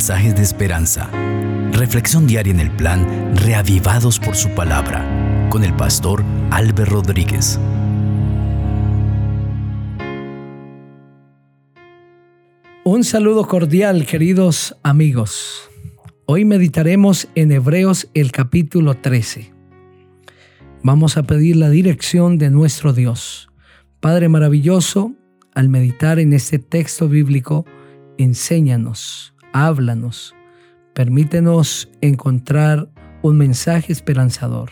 mensajes de esperanza. Reflexión diaria en el plan Reavivados por su palabra con el pastor Álvaro Rodríguez. Un saludo cordial, queridos amigos. Hoy meditaremos en Hebreos el capítulo 13. Vamos a pedir la dirección de nuestro Dios. Padre maravilloso, al meditar en este texto bíblico, enséñanos, háblanos, permítenos encontrar un mensaje esperanzador.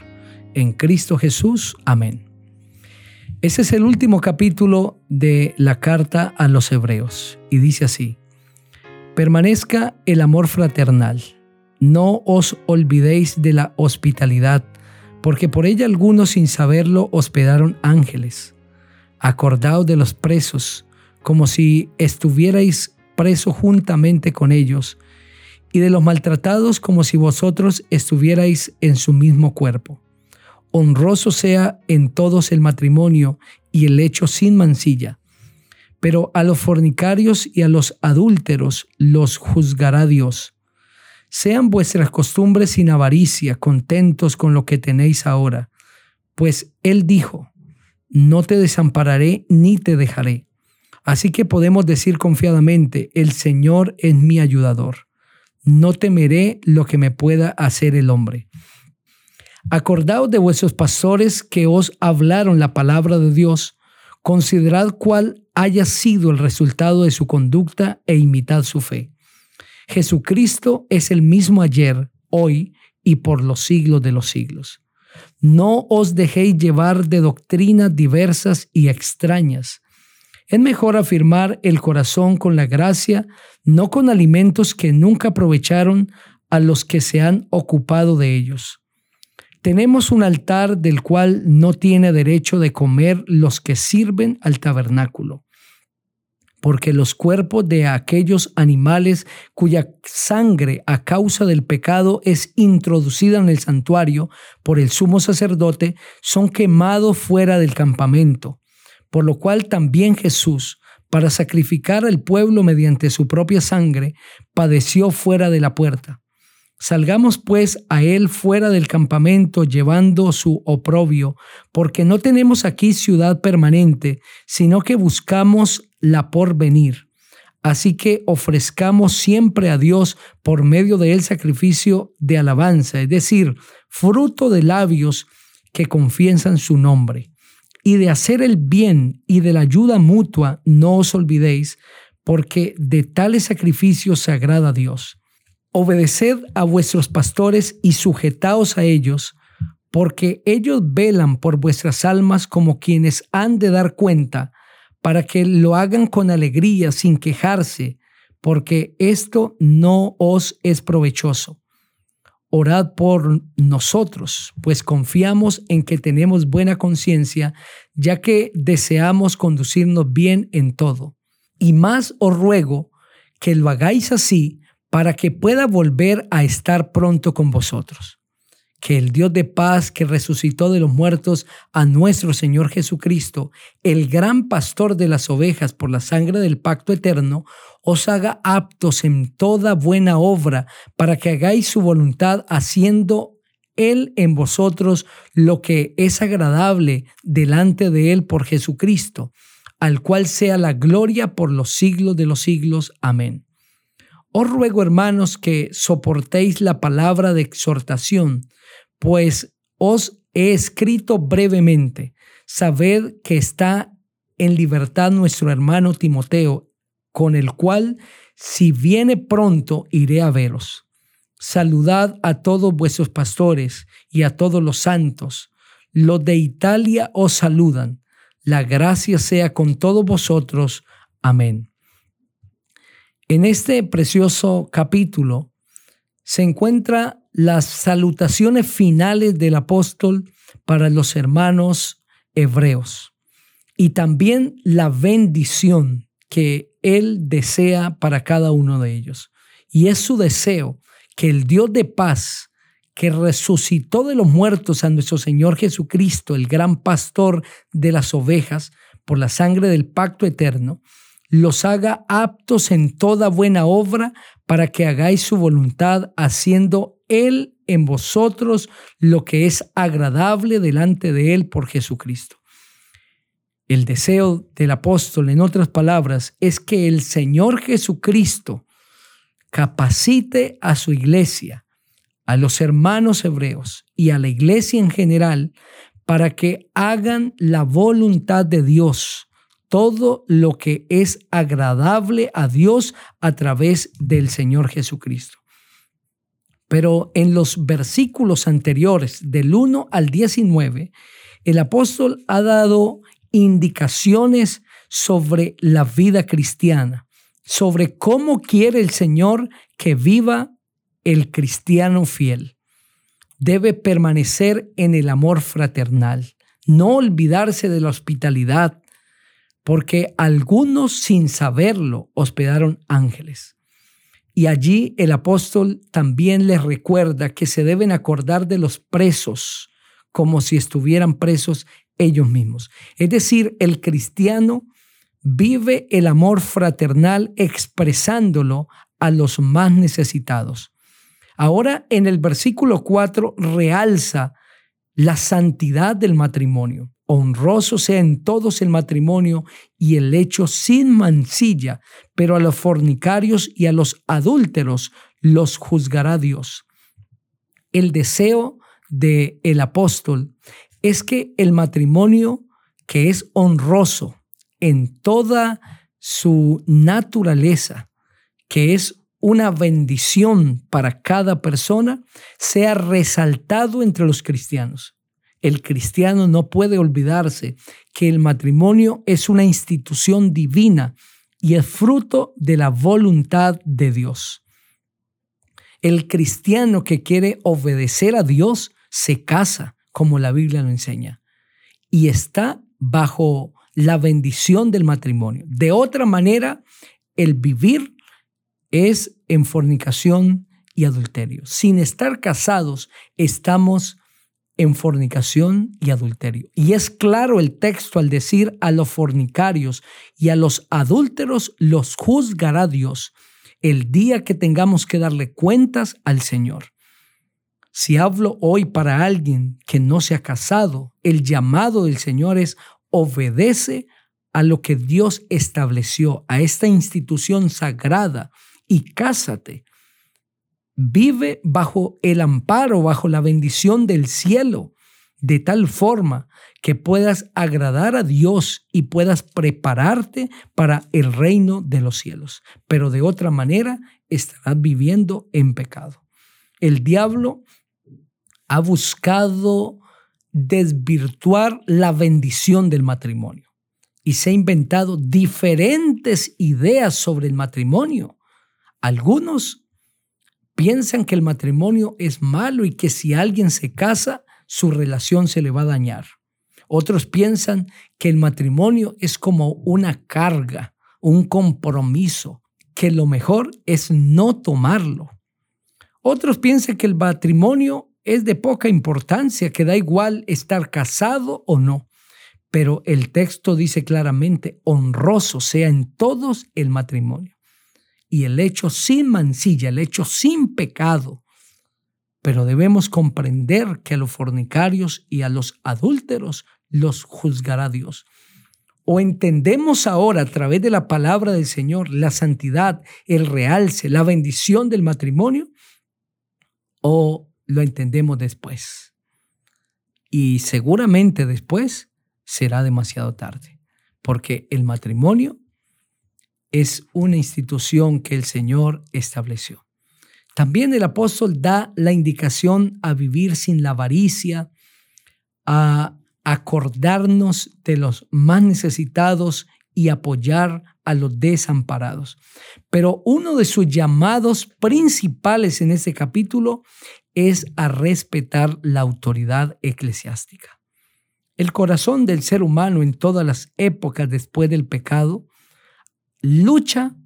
En Cristo Jesús, amén. Ese es el último capítulo de la carta a los hebreos y dice así, permanezca el amor fraternal, no os olvidéis de la hospitalidad, porque por ella algunos sin saberlo hospedaron ángeles. Acordaos de los presos, como si estuvierais preso juntamente con ellos, y de los maltratados como si vosotros estuvierais en su mismo cuerpo. Honroso sea en todos el matrimonio y el hecho sin mancilla, pero a los fornicarios y a los adúlteros los juzgará Dios. Sean vuestras costumbres sin avaricia, contentos con lo que tenéis ahora, pues Él dijo, no te desampararé ni te dejaré. Así que podemos decir confiadamente, el Señor es mi ayudador. No temeré lo que me pueda hacer el hombre. Acordaos de vuestros pastores que os hablaron la palabra de Dios, considerad cuál haya sido el resultado de su conducta e imitad su fe. Jesucristo es el mismo ayer, hoy y por los siglos de los siglos. No os dejéis llevar de doctrinas diversas y extrañas. Es mejor afirmar el corazón con la gracia, no con alimentos que nunca aprovecharon a los que se han ocupado de ellos. Tenemos un altar del cual no tiene derecho de comer los que sirven al tabernáculo porque los cuerpos de aquellos animales cuya sangre a causa del pecado es introducida en el santuario por el sumo sacerdote son quemados fuera del campamento, por lo cual también Jesús, para sacrificar al pueblo mediante su propia sangre, padeció fuera de la puerta. Salgamos pues a él fuera del campamento llevando su oprobio, porque no tenemos aquí ciudad permanente, sino que buscamos la porvenir. Así que ofrezcamos siempre a Dios por medio de él sacrificio de alabanza, es decir, fruto de labios que confiesan su nombre. Y de hacer el bien y de la ayuda mutua no os olvidéis, porque de tales sacrificios se agrada Dios. Obedeced a vuestros pastores y sujetaos a ellos, porque ellos velan por vuestras almas como quienes han de dar cuenta para que lo hagan con alegría, sin quejarse, porque esto no os es provechoso. Orad por nosotros, pues confiamos en que tenemos buena conciencia, ya que deseamos conducirnos bien en todo. Y más os ruego que lo hagáis así para que pueda volver a estar pronto con vosotros que el Dios de paz que resucitó de los muertos a nuestro Señor Jesucristo, el gran pastor de las ovejas por la sangre del pacto eterno, os haga aptos en toda buena obra para que hagáis su voluntad haciendo Él en vosotros lo que es agradable delante de Él por Jesucristo, al cual sea la gloria por los siglos de los siglos. Amén. Os ruego, hermanos, que soportéis la palabra de exhortación, pues os he escrito brevemente. Sabed que está en libertad nuestro hermano Timoteo, con el cual, si viene pronto, iré a veros. Saludad a todos vuestros pastores y a todos los santos. Los de Italia os saludan. La gracia sea con todos vosotros. Amén. En este precioso capítulo se encuentra las salutaciones finales del apóstol para los hermanos hebreos y también la bendición que él desea para cada uno de ellos. Y es su deseo que el Dios de paz, que resucitó de los muertos a nuestro Señor Jesucristo, el gran pastor de las ovejas, por la sangre del pacto eterno, los haga aptos en toda buena obra para que hagáis su voluntad, haciendo Él en vosotros lo que es agradable delante de Él por Jesucristo. El deseo del apóstol, en otras palabras, es que el Señor Jesucristo capacite a su iglesia, a los hermanos hebreos y a la iglesia en general para que hagan la voluntad de Dios todo lo que es agradable a Dios a través del Señor Jesucristo. Pero en los versículos anteriores, del 1 al 19, el apóstol ha dado indicaciones sobre la vida cristiana, sobre cómo quiere el Señor que viva el cristiano fiel. Debe permanecer en el amor fraternal, no olvidarse de la hospitalidad, porque algunos sin saberlo hospedaron ángeles. Y allí el apóstol también les recuerda que se deben acordar de los presos como si estuvieran presos ellos mismos. Es decir, el cristiano vive el amor fraternal expresándolo a los más necesitados. Ahora en el versículo 4 realza la santidad del matrimonio honroso sea en todos el matrimonio y el hecho sin mancilla, pero a los fornicarios y a los adúlteros los juzgará Dios. El deseo del el apóstol es que el matrimonio que es honroso en toda su naturaleza, que es una bendición para cada persona, sea resaltado entre los cristianos. El cristiano no puede olvidarse que el matrimonio es una institución divina y es fruto de la voluntad de Dios. El cristiano que quiere obedecer a Dios se casa, como la Biblia lo enseña, y está bajo la bendición del matrimonio. De otra manera, el vivir es en fornicación y adulterio. Sin estar casados, estamos en fornicación y adulterio. Y es claro el texto al decir a los fornicarios y a los adúlteros los juzgará Dios el día que tengamos que darle cuentas al Señor. Si hablo hoy para alguien que no se ha casado, el llamado del Señor es obedece a lo que Dios estableció, a esta institución sagrada y cásate Vive bajo el amparo, bajo la bendición del cielo, de tal forma que puedas agradar a Dios y puedas prepararte para el reino de los cielos. Pero de otra manera estarás viviendo en pecado. El diablo ha buscado desvirtuar la bendición del matrimonio y se ha inventado diferentes ideas sobre el matrimonio. Algunos piensan que el matrimonio es malo y que si alguien se casa, su relación se le va a dañar. Otros piensan que el matrimonio es como una carga, un compromiso, que lo mejor es no tomarlo. Otros piensan que el matrimonio es de poca importancia, que da igual estar casado o no. Pero el texto dice claramente, honroso sea en todos el matrimonio y el hecho sin mancilla, el hecho sin pecado. Pero debemos comprender que a los fornicarios y a los adúlteros los juzgará Dios. O entendemos ahora a través de la palabra del Señor la santidad, el realce, la bendición del matrimonio, o lo entendemos después. Y seguramente después será demasiado tarde, porque el matrimonio es una institución que el Señor estableció. También el apóstol da la indicación a vivir sin la avaricia, a acordarnos de los más necesitados y apoyar a los desamparados. Pero uno de sus llamados principales en este capítulo es a respetar la autoridad eclesiástica. El corazón del ser humano en todas las épocas después del pecado lucha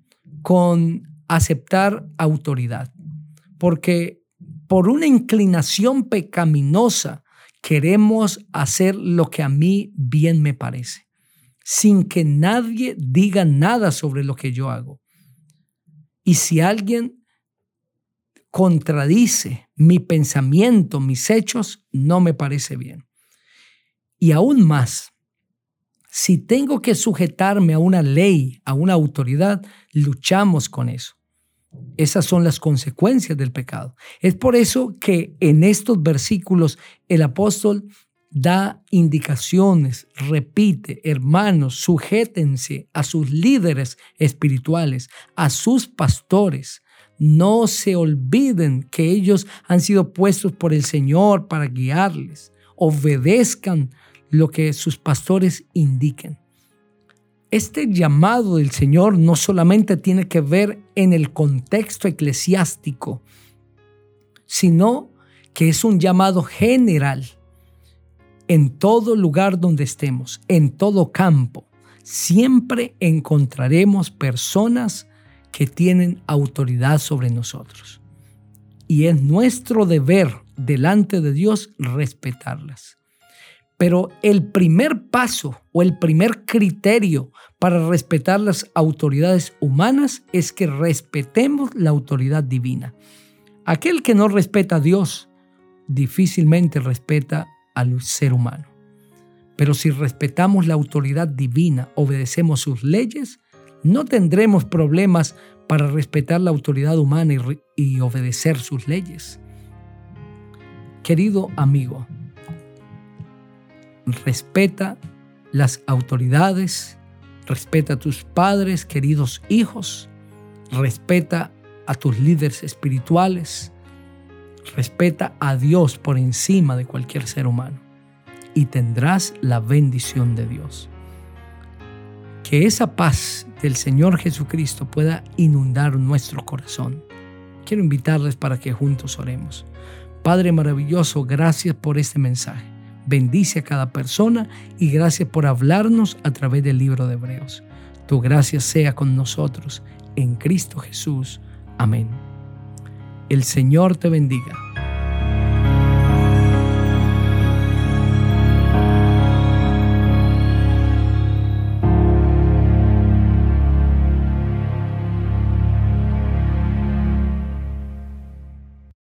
con aceptar autoridad, porque por una inclinación pecaminosa queremos hacer lo que a mí bien me parece. sin que nadie diga nada sobre lo que yo hago. Y si alguien contradice mi pensamiento, mis hechos, no me parece bien. Y aún más, si tengo que sujetarme a una ley, a una autoridad, luchamos con eso. Esas son las consecuencias del pecado. Es por eso que en estos versículos el apóstol da indicaciones, repite, hermanos, sujétense a sus líderes espirituales, a sus pastores. No se olviden que ellos han sido puestos por el Señor para guiarles. Obedezcan lo que sus pastores indiquen. Este llamado del Señor no solamente tiene que ver en el contexto eclesiástico, sino que es un llamado general en todo lugar donde estemos, en todo campo. Siempre encontraremos personas que tienen autoridad sobre nosotros. Y es nuestro deber delante de Dios respetarlas. Pero el primer paso o el primer criterio para respetar las autoridades humanas es que respetemos la autoridad divina. Aquel que no respeta a Dios difícilmente respeta al ser humano. Pero si respetamos la autoridad divina, obedecemos sus leyes, no tendremos problemas para respetar la autoridad humana y, obedecer sus leyes. Querido amigo, respeta las autoridades, respeta a tus padres, queridos hijos, respeta a tus líderes espirituales, respeta a Dios por encima de cualquier ser humano y tendrás la bendición de Dios. Que esa paz del Señor Jesucristo pueda inundar nuestro corazón. Quiero invitarles para que juntos oremos. Padre maravilloso, gracias por este mensaje. Bendice a cada persona y gracias por hablarnos a través del libro de Hebreos. Tu gracia sea con nosotros en Cristo Jesús. Amén. El Señor te bendiga.